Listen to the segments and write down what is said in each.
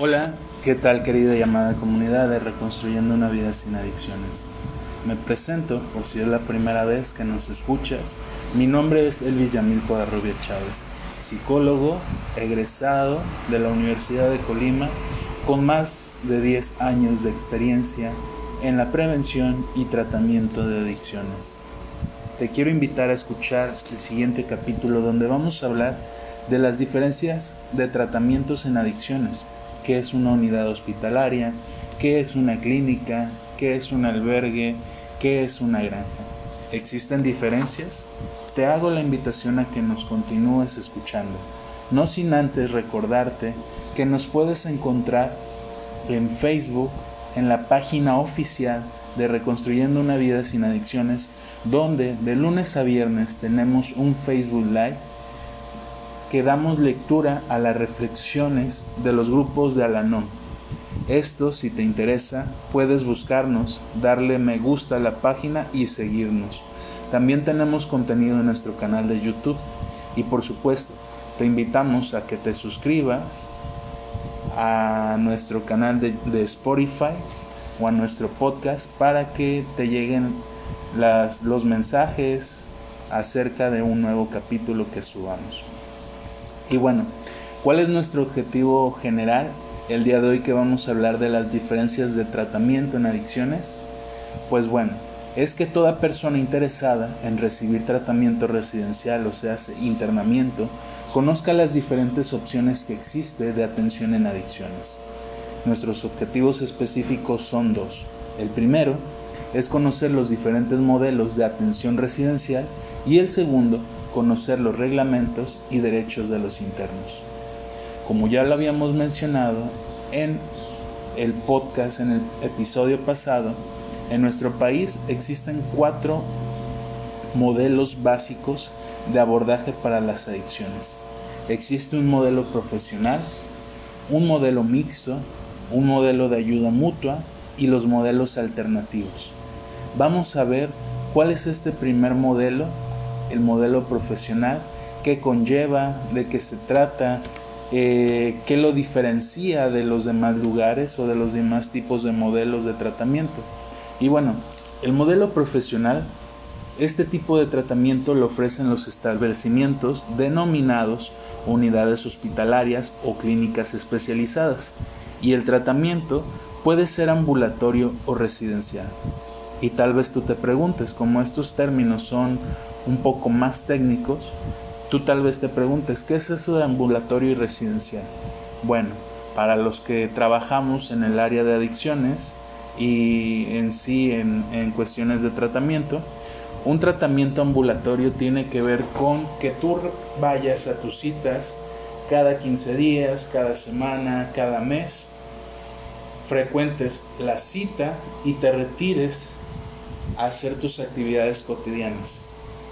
Hola, ¿qué tal querida llamada comunidad de Reconstruyendo una vida sin adicciones? Me presento por si es la primera vez que nos escuchas. Mi nombre es Elvis Yamil Codarrubia Chávez, psicólogo egresado de la Universidad de Colima con más de 10 años de experiencia en la prevención y tratamiento de adicciones. Te quiero invitar a escuchar el siguiente capítulo donde vamos a hablar de las diferencias de tratamientos en adicciones, qué es una unidad hospitalaria, qué es una clínica, qué es un albergue, qué es una granja. ¿Existen diferencias? Te hago la invitación a que nos continúes escuchando, no sin antes recordarte que nos puedes encontrar en Facebook, en la página oficial de Reconstruyendo una vida sin adicciones, donde de lunes a viernes tenemos un Facebook Live que damos lectura a las reflexiones de los grupos de Alanón. Esto, si te interesa, puedes buscarnos, darle me gusta a la página y seguirnos. También tenemos contenido en nuestro canal de YouTube y por supuesto, te invitamos a que te suscribas a nuestro canal de, Spotify o a nuestro podcast para que te lleguen los mensajes acerca de un nuevo capítulo que subamos. Y bueno, ¿cuál es nuestro objetivo general? El día de hoy que vamos a hablar de las diferencias de tratamiento en adicciones. Pues bueno, es que toda persona interesada en recibir tratamiento residencial, o sea, internamiento, conozca las diferentes opciones que existe de atención en adicciones. Nuestros objetivos específicos son dos. El primero es conocer los diferentes modelos de atención residencial y el segundo, conocer los reglamentos y derechos de los internos. Como ya lo habíamos mencionado en el podcast, en el episodio pasado, en nuestro país existen cuatro modelos básicos de abordaje para las adicciones. Existe un modelo profesional, un modelo mixto, un modelo de ayuda mutua y los modelos alternativos. Vamos a ver cuál es este primer modelo, el modelo profesional, qué conlleva, de qué se trata, eh, qué lo diferencia de los demás lugares o de los demás tipos de modelos de tratamiento. Y bueno, el modelo profesional, este tipo de tratamiento lo ofrecen los establecimientos denominados unidades hospitalarias o clínicas especializadas y el tratamiento puede ser ambulatorio o residencial. Y tal vez tú te preguntes, como estos términos son un poco más técnicos, tú tal vez te preguntes, ¿qué es eso de ambulatorio y residencial? Bueno, para los que trabajamos en el área de adicciones y en sí en, en cuestiones de tratamiento, un tratamiento ambulatorio tiene que ver con que tú vayas a tus citas cada 15 días, cada semana, cada mes frecuentes la cita y te retires hacer tus actividades cotidianas.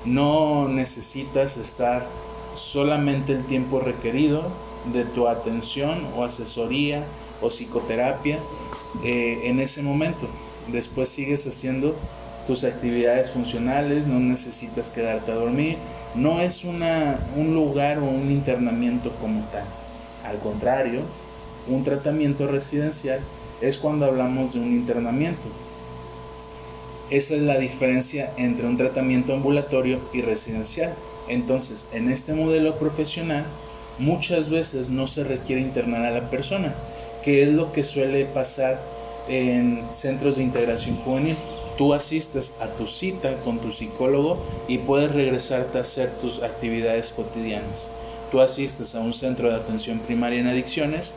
No necesitas estar solamente el tiempo requerido de tu atención o asesoría o psicoterapia eh, en ese momento. Después sigues haciendo tus actividades funcionales, no necesitas quedarte a dormir. No es una, un lugar o un internamiento como tal. Al contrario, un tratamiento residencial es cuando hablamos de un internamiento. Esa es la diferencia entre un tratamiento ambulatorio y residencial. Entonces, en este modelo profesional, muchas veces no se requiere internar a la persona, que es lo que suele pasar en centros de integración juvenil. Tú asistes a tu cita con tu psicólogo y puedes regresarte a hacer tus actividades cotidianas. Tú asistes a un centro de atención primaria en adicciones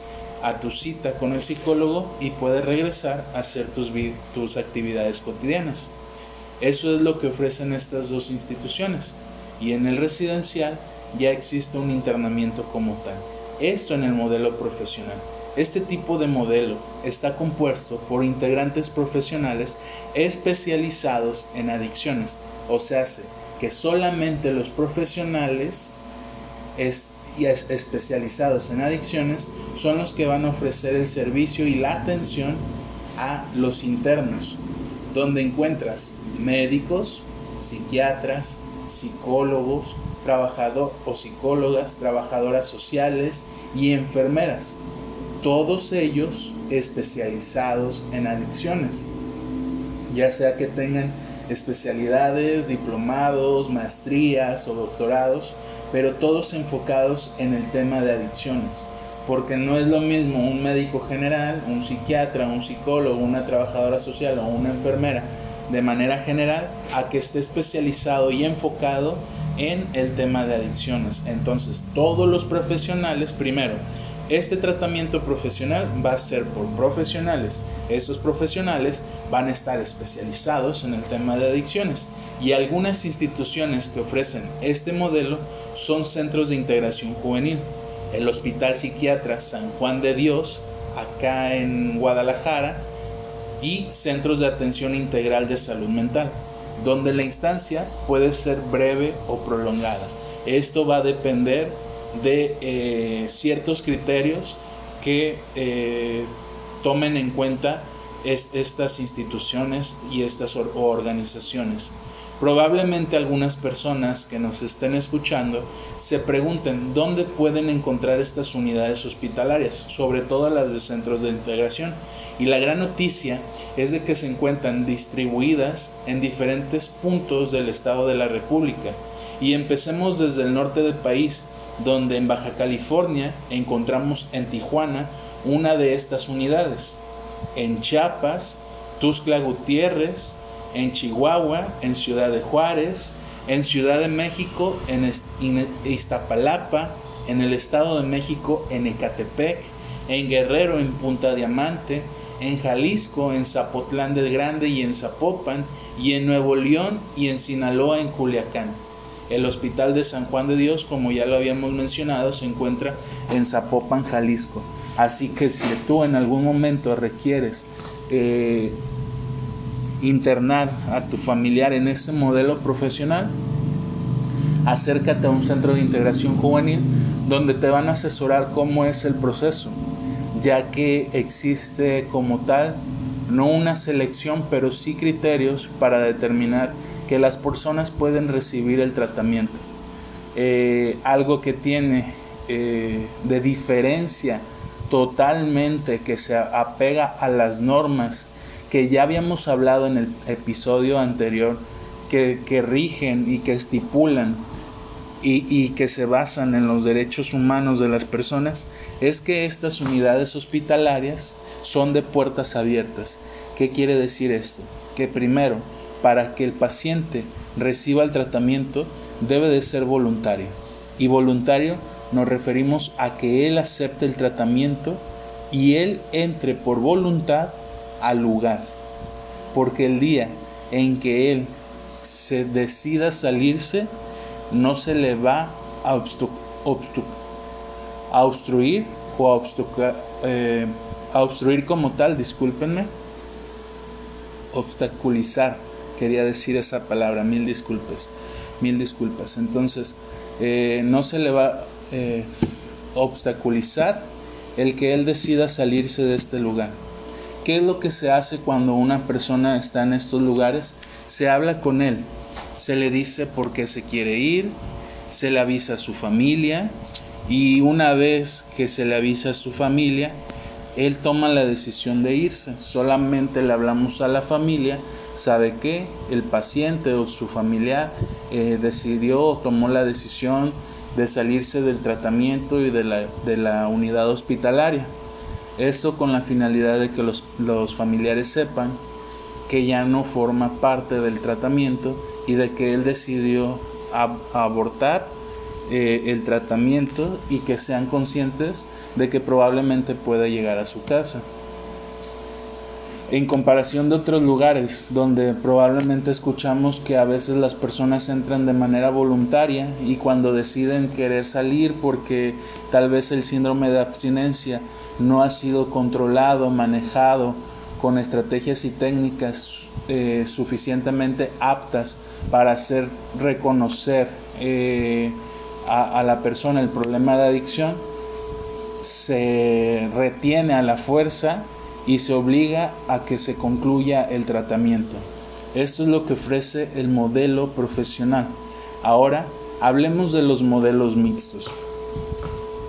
a tu cita con el psicólogo y puedes regresar a hacer tus, tus actividades cotidianas. Eso es lo que ofrecen estas dos instituciones. Y en el residencial ya existe un internamiento como tal. Esto en el modelo profesional. Este tipo de modelo está compuesto por integrantes profesionales especializados en adicciones. O sea, que solamente los profesionales y especializados en adicciones son los que van a ofrecer el servicio y la atención a los internos, donde encuentras médicos, psiquiatras, psicólogos, trabajador o psicólogas, trabajadoras sociales y enfermeras. todos ellos especializados en adicciones, ya sea que tengan especialidades, diplomados, maestrías o doctorados, pero todos enfocados en el tema de adicciones, porque no es lo mismo un médico general, un psiquiatra, un psicólogo, una trabajadora social o una enfermera de manera general a que esté especializado y enfocado en el tema de adicciones. Entonces, todos los profesionales, primero, este tratamiento profesional va a ser por profesionales. Estos profesionales van a estar especializados en el tema de adicciones y algunas instituciones que ofrecen este modelo son centros de integración juvenil. El Hospital Psiquiatra San Juan de Dios, acá en Guadalajara, y centros de atención integral de salud mental, donde la instancia puede ser breve o prolongada. Esto va a depender de eh, ciertos criterios que eh, tomen en cuenta estas instituciones y estas organizaciones. Probablemente algunas personas que nos estén escuchando se pregunten dónde pueden encontrar estas unidades hospitalarias, sobre todo las de centros de integración. Y la gran noticia es de que se encuentran distribuidas en diferentes puntos del estado de la República. Y empecemos desde el norte del país, donde en Baja California encontramos en Tijuana una de estas unidades, en Chiapas, Tuxtla Gutiérrez, en Chihuahua, en Ciudad de Juárez, en Ciudad de México, en Iztapalapa, en el Estado de México, en Ecatepec, en Guerrero, en Punta Diamante, en Jalisco, en Zapotlán del Grande y en Zapopan, y en Nuevo León y en Sinaloa, en Culiacán. El Hospital de San Juan de Dios, como ya lo habíamos mencionado, se encuentra en Zapopan, Jalisco. Así que si tú en algún momento requieres eh, internar a tu familiar en este modelo profesional, acércate a un centro de integración juvenil donde te van a asesorar cómo es el proceso, ya que existe como tal no una selección, pero sí criterios para determinar que las personas pueden recibir el tratamiento. Eh, algo que tiene eh, de diferencia totalmente, que se apega a las normas que ya habíamos hablado en el episodio anterior, que, rigen y que estipulan y, y, que se basan en los derechos humanos de las personas, es que estas unidades hospitalarias son de puertas abiertas. ¿Qué quiere decir esto? Que primero, para que el paciente reciba el tratamiento debe de ser voluntario. Y voluntario nos referimos a que él acepte el tratamiento y él entre por voluntad al lugar. Porque el día en que él se decida salirse, no se le va a, obstruir o eh, a obstruir como tal, discúlpenme, obstaculizar quería decir esa palabra, mil disculpas, mil disculpas. Entonces, eh, no se le va a eh, obstaculizar el que él decida salirse de este lugar. ¿Qué es lo que se hace cuando una persona está en estos lugares? Se habla con él, se le dice por qué se quiere ir, se le avisa a su familia y una vez que se le avisa a su familia, él toma la decisión de irse. Solamente le hablamos a la familia sabe que el paciente o su familiar eh, decidió o tomó la decisión de salirse del tratamiento y de la, de la unidad hospitalaria. Eso con la finalidad de que los, los familiares sepan que ya no forma parte del tratamiento y de que él decidió abortar eh, el tratamiento y que sean conscientes de que probablemente pueda llegar a su casa en comparación de otros lugares donde probablemente escuchamos que a veces las personas entran de manera voluntaria y cuando deciden querer salir porque tal vez el síndrome de abstinencia no ha sido controlado, manejado con estrategias y técnicas eh, suficientemente aptas para hacer reconocer eh, a la persona el problema de adicción, se retiene a la fuerza y se obliga a que se concluya el tratamiento. Esto es lo que ofrece el modelo profesional. Ahora hablemos de los modelos mixtos.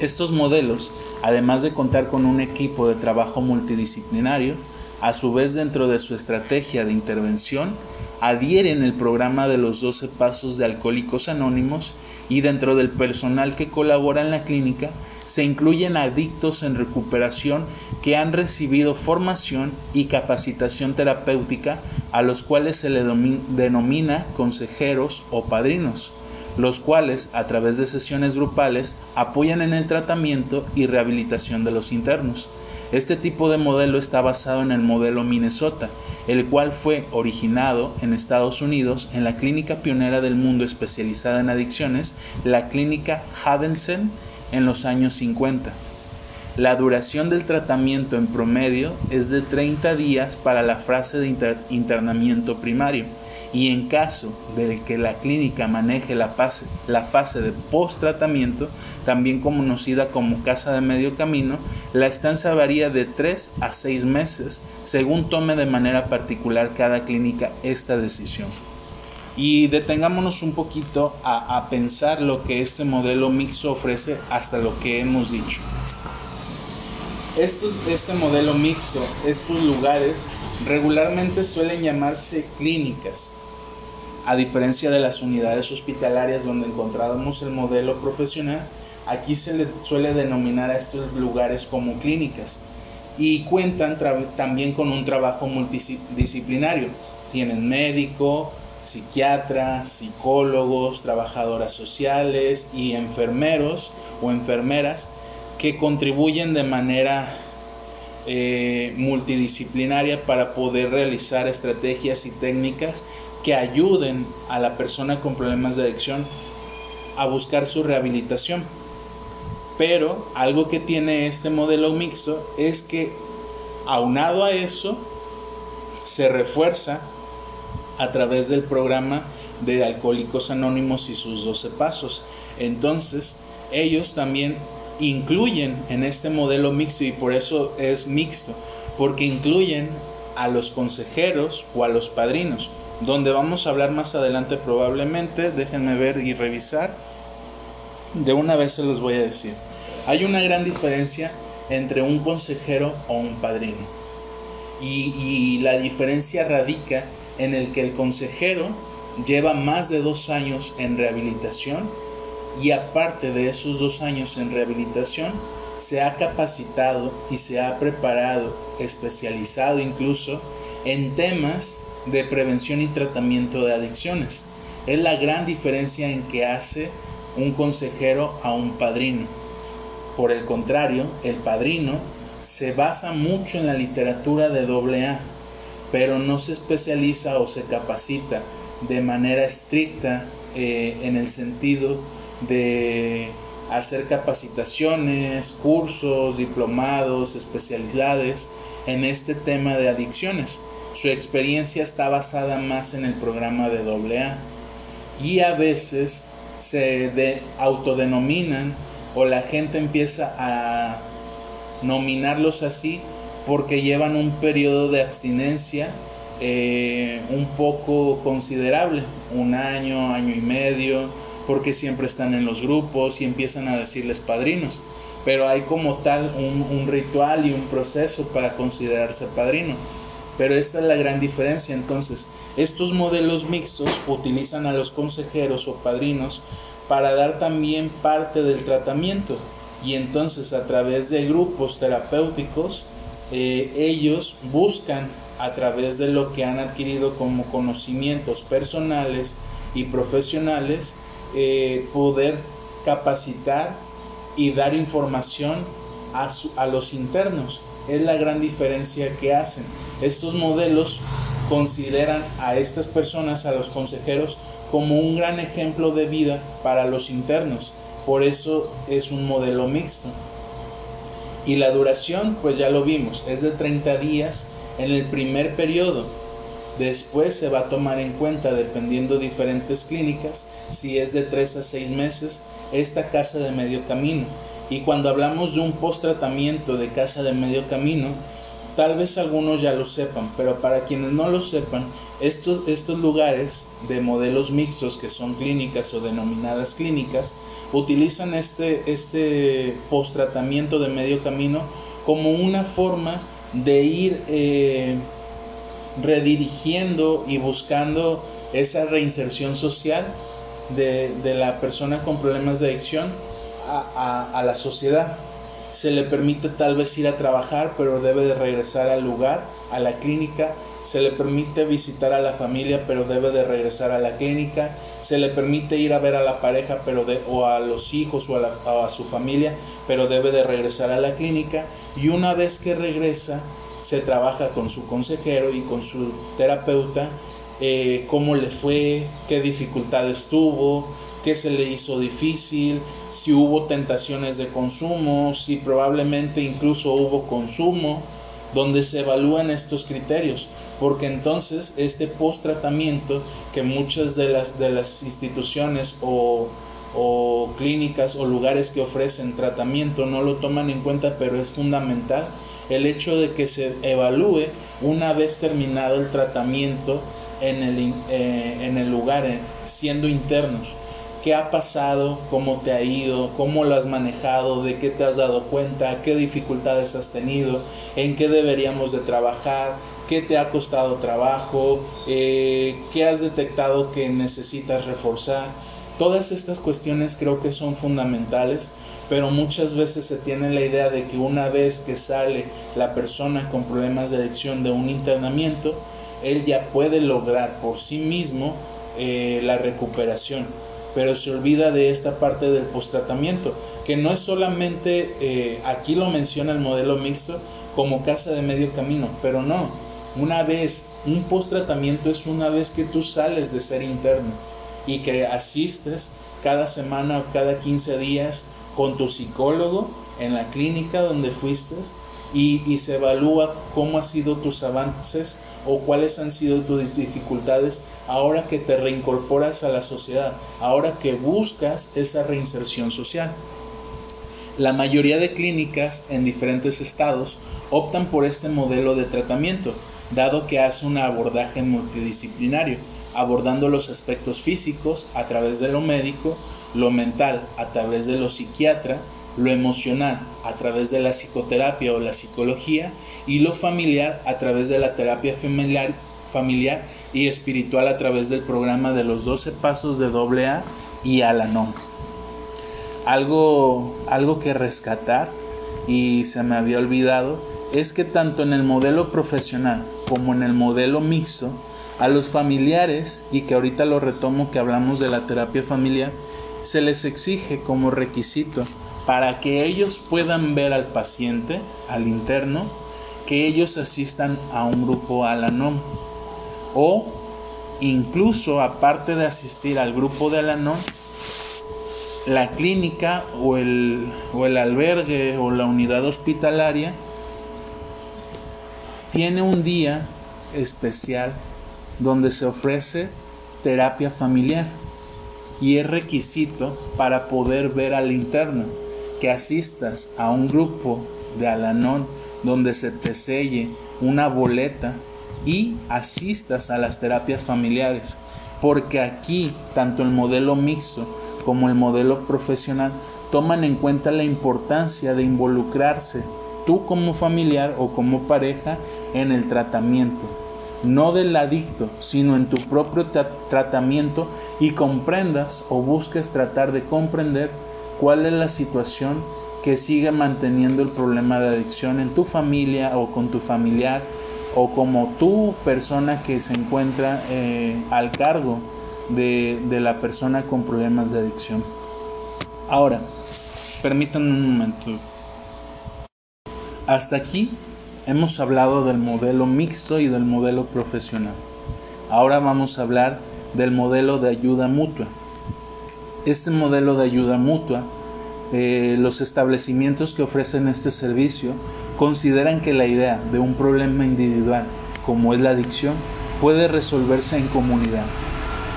Estos modelos además de contar con un equipo de trabajo multidisciplinario, a su vez dentro de su estrategia de intervención, adhieren el programa de los 12 pasos de Alcohólicos Anónimos y dentro del personal que colabora en la clínica se incluyen adictos en recuperación que han recibido formación y capacitación terapéutica a los cuales se le denomina consejeros o padrinos los cuales, a través de sesiones grupales, apoyan en el tratamiento y rehabilitación de los internos. Este tipo de modelo está basado en el modelo Minnesota, el cual fue originado en Estados Unidos en la clínica pionera del mundo especializada en adicciones, la clínica Hadensen, en los años 50. La duración del tratamiento en promedio es de 30 días para la fase de internamiento primario y en caso de que la clínica maneje la fase, de post-tratamiento, también conocida como casa de medio camino, la estancia varía de 3 a 6 meses según tome de manera particular cada clínica esta decisión. Y detengámonos un poquito a, a pensar lo que este modelo mixto ofrece hasta lo que hemos dicho. Estos, este modelo mixto, estos lugares regularmente suelen llamarse clínicas a diferencia de las unidades hospitalarias donde encontrábamos el modelo profesional, aquí se le suele denominar a estos lugares como clínicas y cuentan también con un trabajo multidisciplinario. Tienen médico, psiquiatra, psicólogos, trabajadoras sociales y enfermeros o enfermeras que contribuyen de manera eh, multidisciplinaria para poder realizar estrategias y técnicas que ayuden a la persona con problemas de adicción a buscar su rehabilitación. Pero algo que tiene este modelo mixto es que aunado a eso se refuerza a través del programa de Alcohólicos Anónimos y sus 12 pasos. Entonces, ellos también incluyen en este modelo mixto y por eso es mixto, porque incluyen a los consejeros o a los padrinos donde vamos a hablar más adelante probablemente, déjenme ver y revisar. De una vez se los voy a decir. Hay una gran diferencia entre un consejero o un padrino. Y, la diferencia radica en el que el consejero lleva más de dos años en rehabilitación y aparte de esos dos años en rehabilitación se ha capacitado y se ha preparado, especializado incluso en temas de prevención y tratamiento de adicciones. Es la gran diferencia en que hace un consejero a un padrino. Por el contrario, el padrino se basa mucho en la literatura de AA, pero no se especializa o se capacita de manera estricta eh, en el sentido de hacer capacitaciones, cursos, diplomados, especialidades en este tema de adicciones. Su experiencia está basada más en el programa de AA y a veces se autodenominan o la gente empieza a nominarlos así porque llevan un periodo de abstinencia eh, un poco considerable, un año, año y medio, porque siempre están en los grupos y empiezan a decirles padrinos. Pero hay como tal un ritual y un proceso para considerarse padrino. Pero esta es la gran diferencia. Entonces, estos modelos mixtos utilizan a los consejeros o padrinos para dar también parte del tratamiento. Y entonces a través de grupos terapéuticos, eh, ellos buscan a través de lo que han adquirido como conocimientos personales y profesionales, eh, poder capacitar y dar información a, a los internos. Es la gran diferencia que hacen. Estos modelos consideran a estas personas, a los consejeros, como un gran ejemplo de vida para los internos. Por eso es un modelo mixto. Y la duración, pues ya lo vimos, es de 30 días en el primer periodo. Después se va a tomar en cuenta, dependiendo diferentes clínicas, si es de 3 a 6 meses, esta casa de medio camino. Y cuando hablamos de un post tratamiento de casa de medio camino, tal vez algunos ya lo sepan, pero para quienes no lo sepan, estos, estos lugares de modelos mixtos que son clínicas o denominadas clínicas, utilizan este, este post-tratamiento de medio camino como una forma de ir eh, redirigiendo y buscando esa reinserción social de, la persona con problemas de adicción a, la sociedad. Se le permite tal vez ir a trabajar, pero debe de regresar al lugar, a la clínica. Se le permite visitar a la familia, pero debe de regresar a la clínica. Se le permite ir a ver a la pareja pero de, o a los hijos o a, a su familia, pero debe de regresar a la clínica. Y una vez que regresa, se trabaja con su consejero y con su terapeuta eh, cómo le fue, qué dificultades tuvo, qué se le hizo difícil, si hubo tentaciones de consumo, si probablemente incluso hubo consumo, donde se evalúan estos criterios, porque entonces este post tratamiento que muchas de las, de las instituciones o, o clínicas o lugares que ofrecen tratamiento no lo toman en cuenta, pero es fundamental el hecho de que se evalúe una vez terminado el tratamiento en el, eh, en el lugar, eh, siendo internos. ¿Qué ha pasado? ¿Cómo te ha ido? ¿Cómo lo has manejado? ¿De qué te has dado cuenta? ¿Qué dificultades has tenido? ¿En qué deberíamos de trabajar? ¿Qué te ha costado trabajo? Eh, ¿Qué has detectado que necesitas reforzar? Todas estas cuestiones creo que son fundamentales, pero muchas veces se tiene la idea de que una vez que sale la persona con problemas de adicción de un internamiento, él ya puede lograr por sí mismo eh, la recuperación, pero se olvida de esta parte del post-tratamiento, que no es solamente, eh, aquí lo menciona el modelo mixto, como casa de medio camino, pero no, una vez, un post-tratamiento es una vez que tú sales de ser interno y que asistes cada semana o cada 15 días con tu psicólogo en la clínica donde fuiste y, se evalúa cómo han sido tus avances o cuáles han sido tus dificultades ahora que te reincorporas a la sociedad, ahora que buscas esa reinserción social. La mayoría de clínicas en diferentes estados optan por este modelo de tratamiento, dado que hace un abordaje multidisciplinario, abordando los aspectos físicos a través de lo médico, lo mental a través de lo psiquiatra, lo emocional a través de la psicoterapia o la psicología y lo familiar a través de la terapia familiar, familiar y espiritual a través del programa de los 12 pasos de AA y Alanon. Algo, algo que rescatar y se me había olvidado es que tanto en el modelo profesional como en el modelo mixto, a los familiares, y que ahorita lo retomo que hablamos de la terapia familiar, se les exige como requisito para que ellos puedan ver al paciente, al interno, que ellos asistan a un grupo Alanon o incluso aparte de asistir al grupo de Alanon, la clínica o el, o el albergue o la unidad hospitalaria tiene un día especial donde se ofrece terapia familiar y es requisito para poder ver al interno que asistas a un grupo de Alanón donde se te selle una boleta y asistas a las terapias familiares, porque aquí tanto el modelo mixto como el modelo profesional toman en cuenta la importancia de involucrarse tú como familiar o como pareja en el tratamiento, no del adicto, sino en tu propio tratamiento y comprendas o busques tratar de comprender cuál es la situación que sigue manteniendo el problema de adicción en tu familia o con tu familiar o como tu persona que se encuentra eh, al cargo de, de, la persona con problemas de adicción. Ahora, permítanme un momento. Hasta aquí hemos hablado del modelo mixto y del modelo profesional. Ahora vamos a hablar del modelo de ayuda mutua este modelo de ayuda mutua, eh, los establecimientos que ofrecen este servicio consideran que la idea de un problema individual, como es la adicción, puede resolverse en comunidad,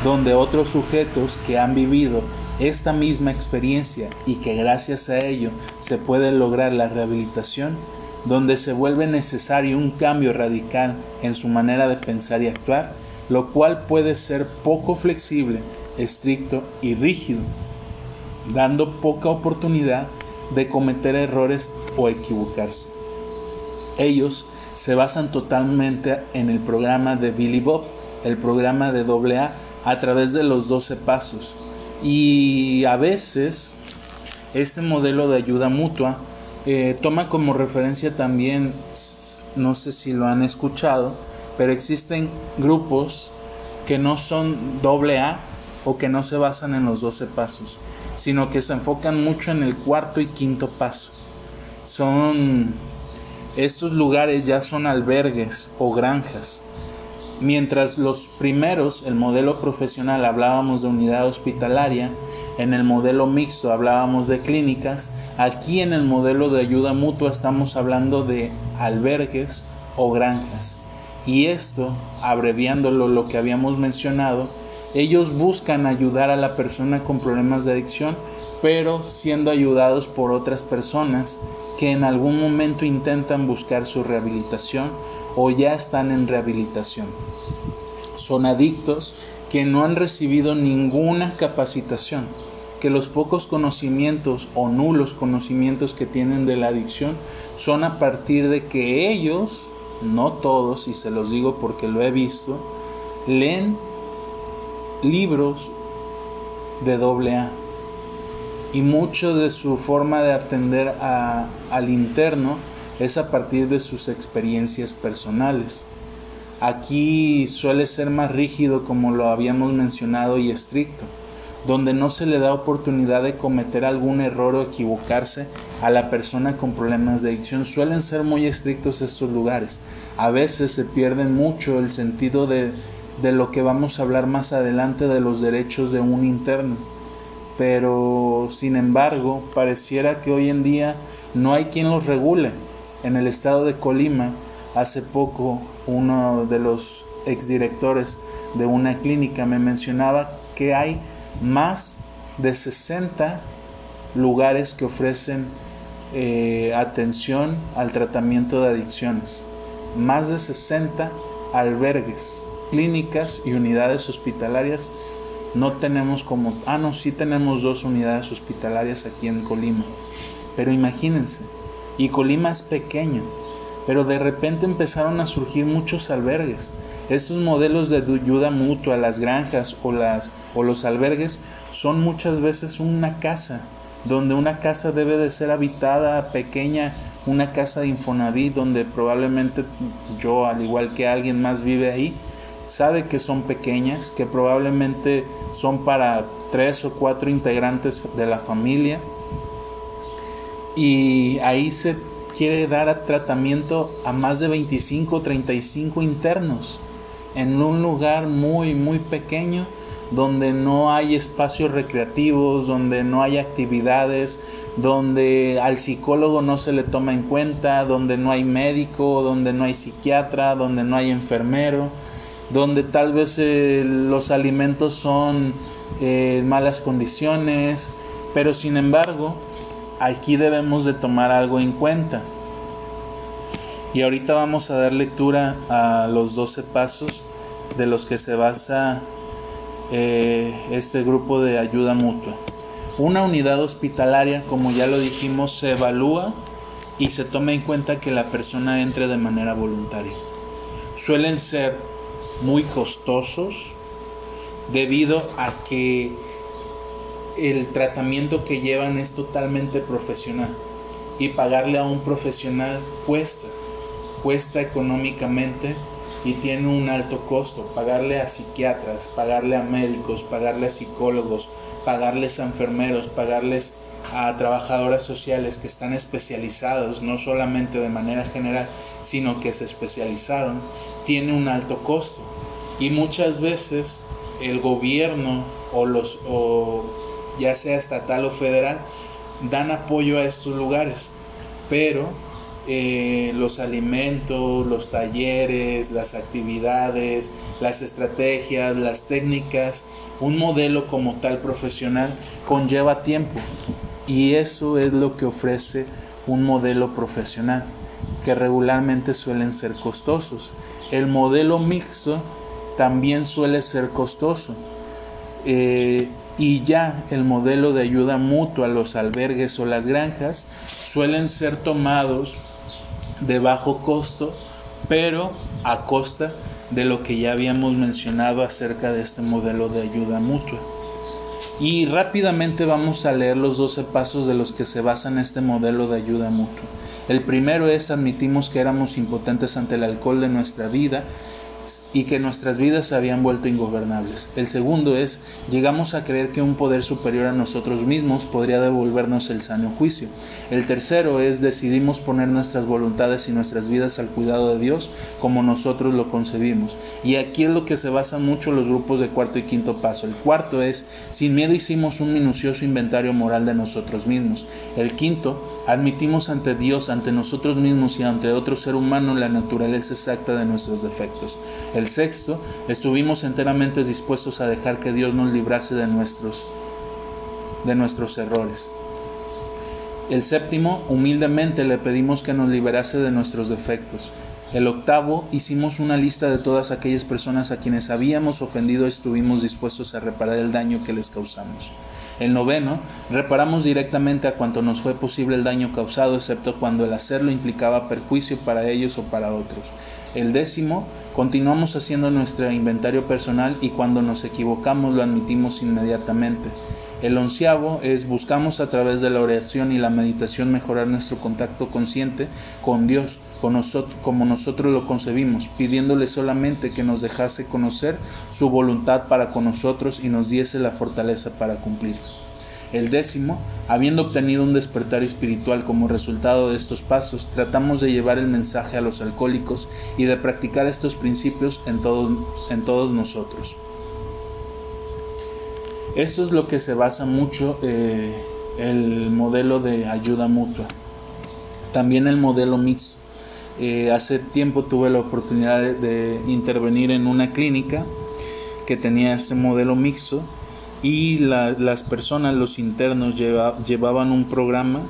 donde otros sujetos que han vivido esta misma experiencia y que gracias a ello se puede lograr la rehabilitación, donde se vuelve necesario un cambio radical en su manera de pensar y actuar, lo cual puede ser poco flexible, estricto y rígido, dando poca oportunidad de cometer errores o equivocarse. Ellos se basan totalmente en el programa de Billy Bob, el programa de AA, a través de los 12 pasos. Y a veces este modelo de ayuda mutua eh, toma como referencia también, no sé si lo han escuchado, pero existen grupos que no son AA o que no se basan en los 12 pasos, sino que se enfocan mucho en el cuarto y quinto paso. Son estos lugares ya son albergues o granjas. Mientras los primeros, el modelo profesional, hablábamos de unidad hospitalaria, en el modelo mixto hablábamos de clínicas, aquí en el modelo de ayuda mutua estamos hablando de albergues o granjas. Y esto, abreviándolo lo que habíamos mencionado, ellos buscan ayudar a la persona con problemas de adicción, pero siendo ayudados por otras personas que en algún momento intentan buscar su rehabilitación o ya están en rehabilitación. Son adictos que no han recibido ninguna capacitación, que los pocos conocimientos o nulos conocimientos que tienen de la adicción son a partir de que ellos, no todos, y se los digo porque lo he visto, leen libros de doble A. Y mucho de su forma de atender al interno es a partir de sus experiencias personales. Aquí suele ser más rígido como lo habíamos mencionado y estricto, donde no se le da oportunidad de cometer algún error o equivocarse a la persona con problemas de adicción. Suelen ser muy estrictos estos lugares. A veces se pierden mucho el sentido de, de lo que vamos a hablar más adelante de los derechos de un interno. Pero, sin embargo, pareciera que hoy en día no hay quien los regule en el estado de Colima, hace poco uno de los exdirectores de una clínica me mencionaba que hay más de 60 lugares que ofrecen eh, atención al tratamiento de adicciones. Más de 60 albergues, clínicas y unidades hospitalarias. No tenemos como, ah, no, sí tenemos dos unidades hospitalarias aquí en Colima. Pero imagínense, y Colima es pequeño, pero de repente empezaron a surgir muchos albergues. Estos modelos de ayuda mutua, las granjas o, los albergues son muchas veces una casa, donde una casa debe de ser habitada pequeña, una casa de Infonavit donde probablemente yo, al igual que alguien más vive ahí, sabe que son pequeñas, que probablemente son para tres o cuatro integrantes de la familia. Y ahí se quiere dar tratamiento a más de 25 o 35 internos en un lugar muy muy pequeño donde no hay espacios recreativos, donde no hay actividades, donde al psicólogo no se le toma en cuenta, donde no hay médico, donde no hay psiquiatra, donde no hay enfermero, donde tal vez eh, los alimentos son en malas condiciones, pero sin embargo aquí debemos de tomar algo en cuenta. Y ahorita vamos a dar lectura a los 12 pasos de los que se basa eh, este grupo de ayuda mutua. Una unidad hospitalaria, como ya lo dijimos, se evalúa y se toma en cuenta que la persona entre de manera voluntaria. Suelen ser muy costosos debido a que el tratamiento que llevan es totalmente profesional y pagarle a un profesional cuesta, cuesta económicamente y tiene un alto costo. Pagarle a psiquiatras, pagarle a médicos, pagarle a psicólogos, pagarles a enfermeros, pagarles a trabajadoras sociales que están especializados, no solamente de manera general, sino que se especializaron, tiene un alto costo. Y muchas veces el gobierno o los o ya sea estatal o federal, dan apoyo a estos lugares, pero eh, los alimentos, los talleres, las actividades, las estrategias, las técnicas, un modelo como tal profesional conlleva tiempo y eso es lo que ofrece un modelo profesional. que regularmente suelen ser costosos. El modelo mixto también suele ser costoso. Eh, y ya el modelo de ayuda mutua, los albergues o las granjas, suelen ser tomados de bajo costo, pero a costa de lo que ya habíamos mencionado acerca de este modelo de ayuda mutua. Y rápidamente vamos a leer los 12 pasos de los que se basa en este modelo de ayuda mutua. El primero es admitimos que éramos impotentes ante el alcohol de nuestra vida y que nuestras vidas se habían vuelto ingobernables. El segundo es, llegamos a creer que un poder superior a nosotros mismos podría devolvernos el sano juicio. El tercero es, decidimos poner nuestras voluntades y nuestras vidas al cuidado de Dios como nosotros lo concebimos. Y aquí es lo que se basan mucho los grupos de cuarto y quinto paso. El cuarto es, sin miedo hicimos un minucioso inventario moral de nosotros mismos. El quinto, admitimos ante Dios, ante nosotros mismos y ante otro ser humano la naturaleza exacta de nuestros defectos. Sexto, estuvimos enteramente dispuestos a dejar que Dios nos librase de nuestros, de nuestros errores. El séptimo, humildemente le pedimos que nos liberase de nuestros defectos. El octavo, hicimos una lista de todas aquellas personas a quienes habíamos ofendido y estuvimos dispuestos a reparar el daño que les causamos. El noveno, reparamos directamente a cuanto nos fue posible el daño causado, excepto cuando el hacerlo implicaba perjuicio para ellos o para otros. El décimo, continuamos haciendo nuestro inventario personal y cuando nos equivocamos lo admitimos inmediatamente. El onceavo es buscamos a través de la oración y la meditación mejorar nuestro contacto consciente con Dios, con como nosotros lo concebimos, pidiéndole solamente que nos dejase conocer su voluntad para con nosotros y nos diese la fortaleza para cumplir. El décimo, habiendo obtenido un despertar espiritual como resultado de estos pasos, tratamos de llevar el mensaje a los alcohólicos y de practicar estos principios en, todos nosotros. Esto es lo que se basa mucho eh, el modelo de ayuda mutua. También el modelo mix. Eh, hace tiempo tuve la oportunidad de, intervenir en una clínica que tenía este modelo mixto y las personas, los internos, llevaban un programa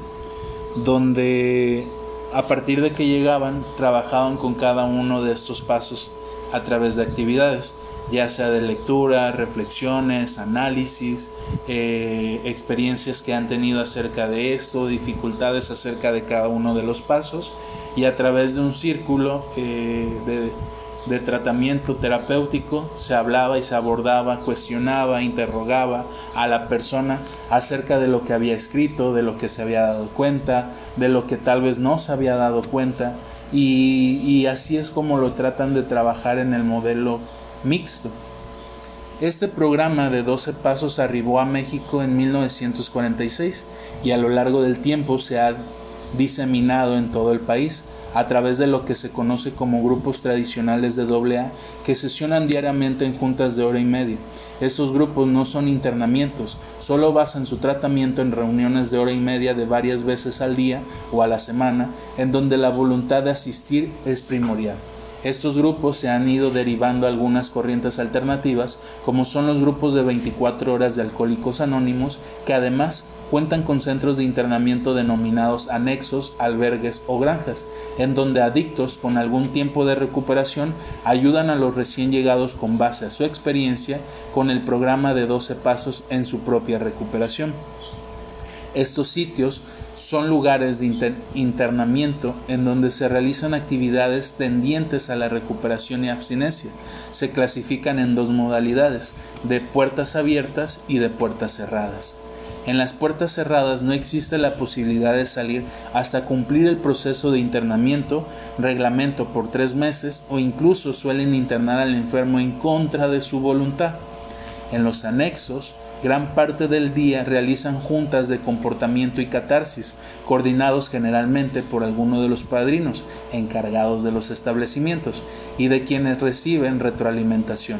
donde a partir de que llegaban trabajaban con cada uno de estos pasos a través de actividades, ya sea de lectura, reflexiones, análisis, eh, experiencias que han tenido acerca de esto, dificultades acerca de cada uno de los pasos y a través de un círculo eh, de de tratamiento terapéutico se hablaba y se abordaba, cuestionaba, interrogaba a la persona acerca de lo que había escrito, de lo que se había dado cuenta, de lo que tal vez no se había dado cuenta y, así es como lo tratan de trabajar en el modelo mixto. Este programa de 12 pasos arribó a México en 1946 y a lo largo del tiempo se ha diseminado en todo el país a través de lo que se conoce como grupos tradicionales de AA que sesionan diariamente en juntas de hora y media. Estos grupos no son internamientos, solo basan su tratamiento en reuniones de hora y media de varias veces al día o a la semana, en donde la voluntad de asistir es primordial. Estos grupos se han ido derivando algunas corrientes alternativas, como son los grupos de 24 horas de alcohólicos anónimos, que además cuentan con centros de internamiento denominados anexos, albergues o granjas, en donde adictos con algún tiempo de recuperación ayudan a los recién llegados con base a su experiencia con el programa de 12 pasos en su propia recuperación. Estos sitios son lugares de internamiento en donde se realizan actividades tendientes a la recuperación y abstinencia. Se clasifican en dos modalidades, de puertas abiertas y de puertas cerradas. En las puertas cerradas no existe la posibilidad de salir hasta cumplir el proceso de internamiento, reglamento por tres meses o incluso suelen internar al enfermo en contra de su voluntad. En los anexos, gran parte del día realizan juntas de comportamiento y catarsis, coordinados generalmente por alguno de los padrinos encargados de los establecimientos y de quienes reciben retroalimentación.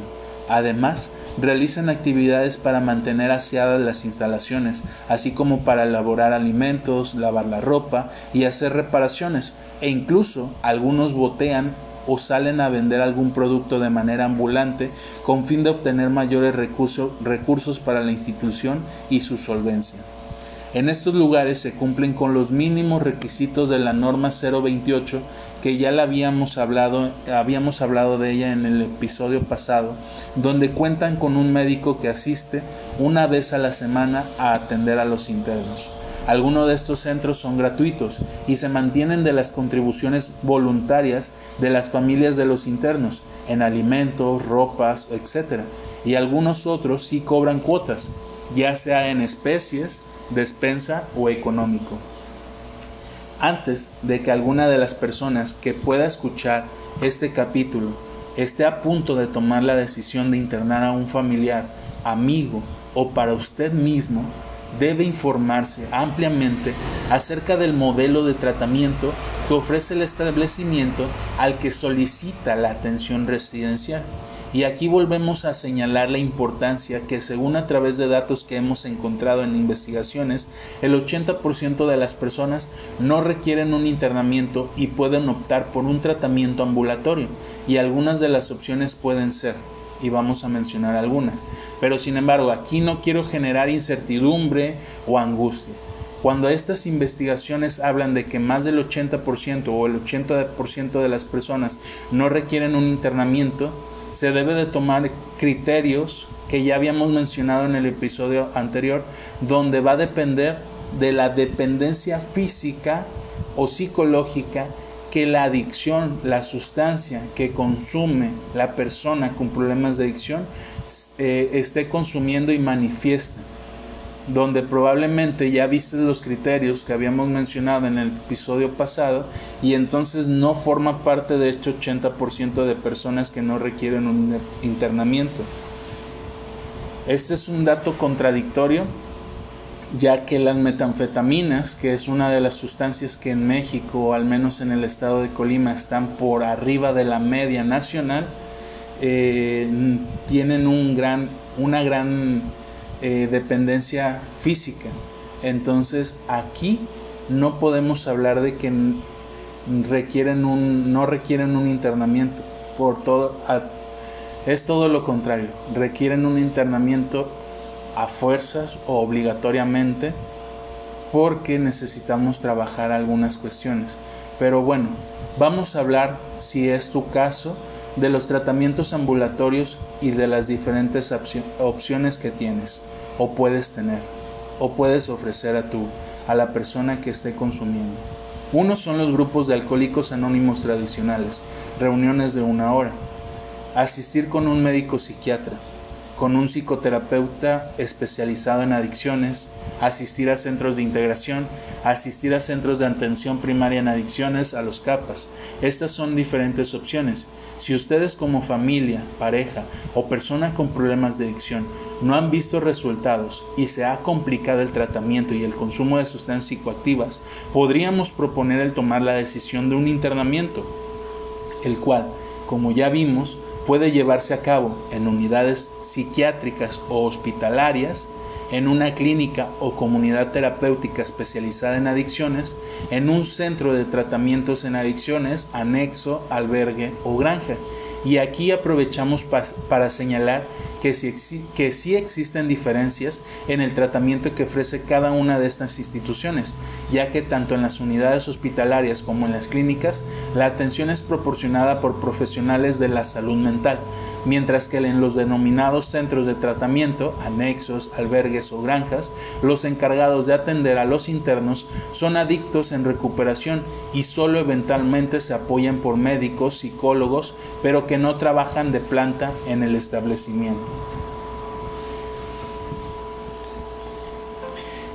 Además, realizan actividades para mantener aseadas las instalaciones, así como para elaborar alimentos, lavar la ropa y hacer reparaciones, e incluso algunos botean o salen a vender algún producto de manera ambulante con fin de obtener mayores recursos, para la institución y su solvencia. En estos lugares se cumplen con los mínimos requisitos de la norma 028 que ya habíamos hablado, habíamos hablado de ella en el episodio pasado, donde cuentan con un médico que asiste una vez a la semana a atender a los internos. Algunos de estos centros son gratuitos y se mantienen de las contribuciones voluntarias de las familias de los internos en alimentos, ropas, etc. Y algunos otros sí cobran cuotas, ya sea en especies, despensa o económico. Antes de que alguna de las personas que pueda escuchar este capítulo esté a punto de tomar la decisión de internar a un familiar, amigo o para usted mismo, debe informarse ampliamente acerca del modelo de tratamiento que ofrece el establecimiento al que solicita la atención residencial. Y aquí volvemos a señalar la importancia que según a través de datos que hemos encontrado en investigaciones, el 80% de las personas no requieren un internamiento y pueden optar por un tratamiento ambulatorio y algunas de las opciones pueden ser y vamos a mencionar algunas. Pero sin embargo, aquí no quiero generar incertidumbre o angustia. Cuando estas investigaciones hablan de que más del 80% o el 80% de las personas no requieren un internamiento, se debe de tomar criterios que ya habíamos mencionado en el episodio anterior, donde va a depender de la dependencia física o psicológica que la adicción, la sustancia que consume la persona con problemas de adicción, eh, esté consumiendo y manifiesta donde probablemente ya viste los criterios que habíamos mencionado en el episodio pasado y entonces no forma parte de este 80% de personas que no requieren un internamiento. Este es un dato contradictorio ya que las metanfetaminas, que es una de las sustancias que en México, o al menos en el estado de Colima, están por arriba de la media nacional, eh, tienen un gran, una gran eh, dependencia física. Entonces aquí no podemos hablar de que requieren un, no requieren un internamiento. Por todo, es todo lo contrario. Requieren un internamiento a fuerzas o obligatoriamente porque necesitamos trabajar algunas cuestiones. Pero bueno, vamos a hablar, si es tu caso, de los tratamientos ambulatorios y de las diferentes opciones que tienes o puedes tener o puedes ofrecer a tu a la persona que esté consumiendo. Unos son los grupos de alcohólicos anónimos tradicionales, reuniones de una hora, asistir con un médico psiquiatra, con un psicoterapeuta especializado en adicciones, asistir a centros de integración, asistir a centros de atención primaria en adicciones, a los CAPAS. Estas son diferentes opciones. Si ustedes como familia, pareja o persona con problemas de adicción no han visto resultados y se ha complicado el tratamiento y el consumo de sustancias psicoactivas, podríamos proponer el tomar la decisión de un internamiento, el cual, como ya vimos, puede llevarse a cabo en unidades psiquiátricas o hospitalarias, en una clínica o comunidad terapéutica especializada en adicciones, en un centro de tratamientos en adicciones, anexo, albergue o granja. Y aquí aprovechamos para señalar que sí, que sí existen diferencias en el tratamiento que ofrece cada una de estas instituciones, ya que tanto en las unidades hospitalarias como en las clínicas, la atención es proporcionada por profesionales de la salud mental, mientras que en los denominados centros de tratamiento, anexos, albergues o granjas, los encargados de atender a los internos son adictos en recuperación y solo eventualmente se apoyan por médicos, psicólogos, pero que no trabajan de planta en el establecimiento.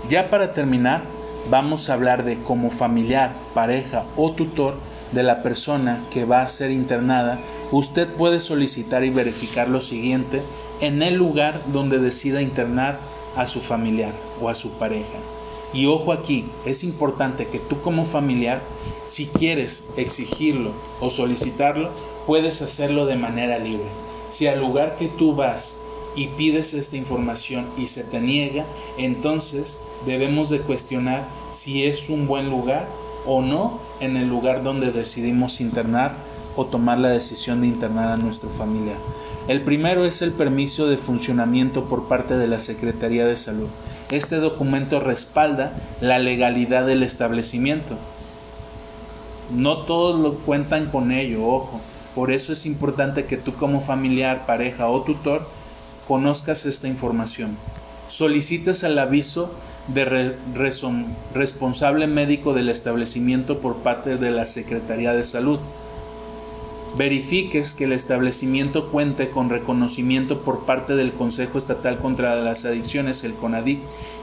Ya para terminar, vamos a hablar de cómo familiar, pareja o tutor de la persona que va a ser internada, usted puede solicitar y verificar lo siguiente en el lugar donde decida internar a su familiar o a su pareja. Y ojo aquí, es importante que tú como familiar, si quieres exigirlo o solicitarlo, puedes hacerlo de manera libre. Si al lugar que tú vas y pides esta información y se te niega, entonces debemos de cuestionar si es un buen lugar o no en el lugar donde decidimos internar o tomar la decisión de internar a nuestro familiar. El primero es el permiso de funcionamiento por parte de la Secretaría de Salud. este documento respalda la legalidad del establecimiento. No todos lo cuentan con ello, ojo. Por eso es importante que tú como familiar, pareja o tutor conozcas esta información. Solicites el aviso de responsable médico del establecimiento por parte de la Secretaría de Salud. Verifiques que el establecimiento cuente con reconocimiento por parte del Consejo Estatal contra las Adicciones, el CONADIC,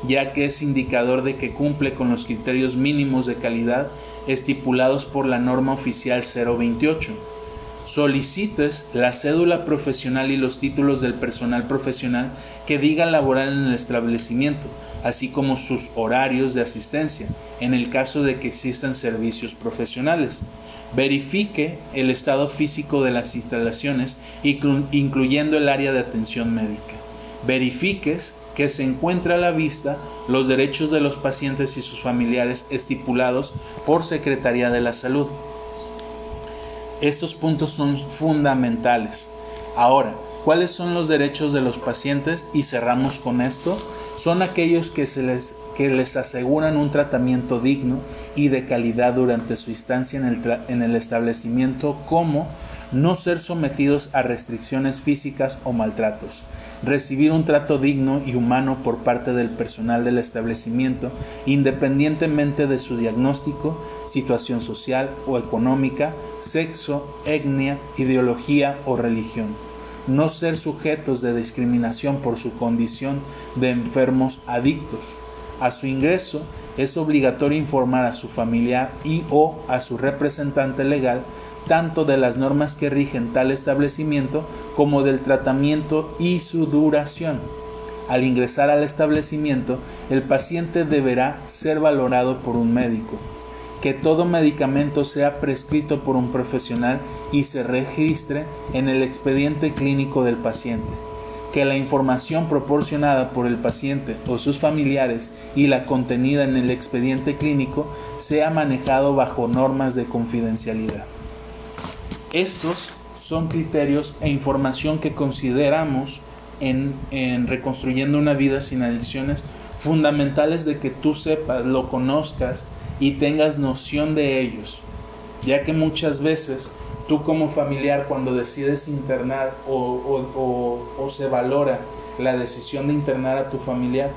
ya que es indicador de que cumple con los criterios mínimos de calidad estipulados por la norma oficial 028 solicites la cédula profesional y los títulos del personal profesional que diga laborar en el establecimiento, así como sus horarios de asistencia, en el caso de que existan servicios profesionales. Verifique el estado físico de las instalaciones, incluyendo el área de atención médica. Verifiques que se encuentra a la vista los derechos de los pacientes y sus familiares estipulados por Secretaría de la Salud. Estos puntos son fundamentales. Ahora, ¿cuáles son los derechos de los pacientes? Y cerramos con esto. Son aquellos que, se les, que les aseguran un tratamiento digno y de calidad durante su instancia en el, en el establecimiento, como no ser sometidos a restricciones físicas o maltratos, recibir un trato digno y humano por parte del personal del establecimiento, independientemente de su diagnóstico, situación social o económica, sexo, etnia, ideología o religión. No ser sujetos de discriminación por su condición de enfermos adictos. A su ingreso es obligatorio informar a su familiar y o a su representante legal tanto de las normas que rigen tal establecimiento como del tratamiento y su duración. Al ingresar al establecimiento, el paciente deberá ser valorado por un médico, que todo medicamento sea prescrito por un profesional y se registre en el expediente clínico del paciente, que la información proporcionada por el paciente o sus familiares y la contenida en el expediente clínico sea manejado bajo normas de confidencialidad. Estos son criterios e información que consideramos en, reconstruyendo una vida sin adicciones fundamentales de que tú sepas, lo conozcas y tengas noción de ellos, ya que muchas veces tú como familiar cuando decides internar o, se valora la decisión de internar a tu familiar,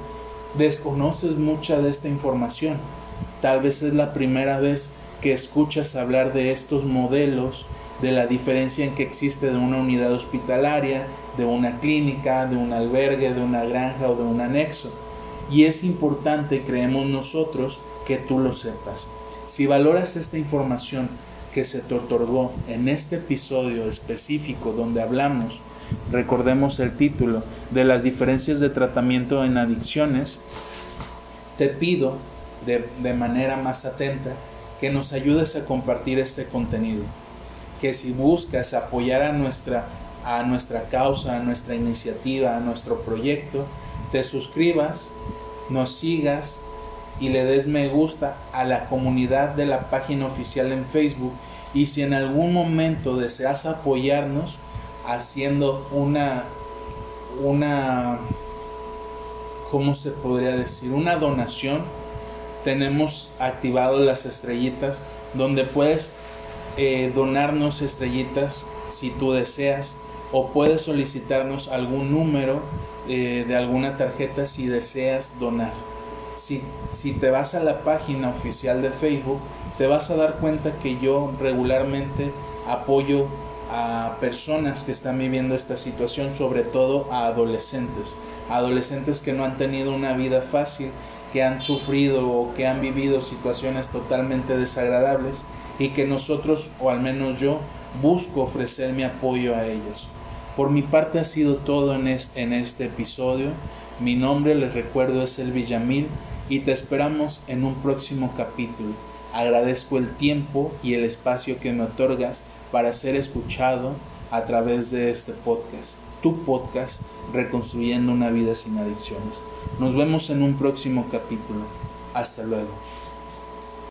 desconoces mucha de esta información. Tal vez es la primera vez que escuchas hablar de estos modelos de la diferencia en que existe de una unidad hospitalaria, de una clínica, de un albergue, de una granja o de un anexo. Y es importante, creemos nosotros, que tú lo sepas. Si valoras esta información que se te otorgó en este episodio específico donde hablamos, recordemos el título, de las diferencias de tratamiento en adicciones, te pido de, de manera más atenta que nos ayudes a compartir este contenido que si buscas apoyar a nuestra, a nuestra causa, a nuestra iniciativa, a nuestro proyecto, te suscribas, nos sigas y le des me gusta a la comunidad de la página oficial en Facebook y si en algún momento deseas apoyarnos haciendo una una ¿cómo se podría decir? una donación tenemos activado las estrellitas donde puedes eh, donarnos estrellitas si tú deseas o puedes solicitarnos algún número eh, de alguna tarjeta si deseas donar. Si, si te vas a la página oficial de Facebook, te vas a dar cuenta que yo regularmente apoyo a personas que están viviendo esta situación, sobre todo a adolescentes, adolescentes que no han tenido una vida fácil, que han sufrido o que han vivido situaciones totalmente desagradables y que nosotros, o al menos yo, busco ofrecer mi apoyo a ellos. Por mi parte ha sido todo en este, en este episodio. Mi nombre, les recuerdo, es El Villamil y te esperamos en un próximo capítulo. Agradezco el tiempo y el espacio que me otorgas para ser escuchado a través de este podcast, tu podcast, Reconstruyendo una vida sin adicciones. Nos vemos en un próximo capítulo. Hasta luego.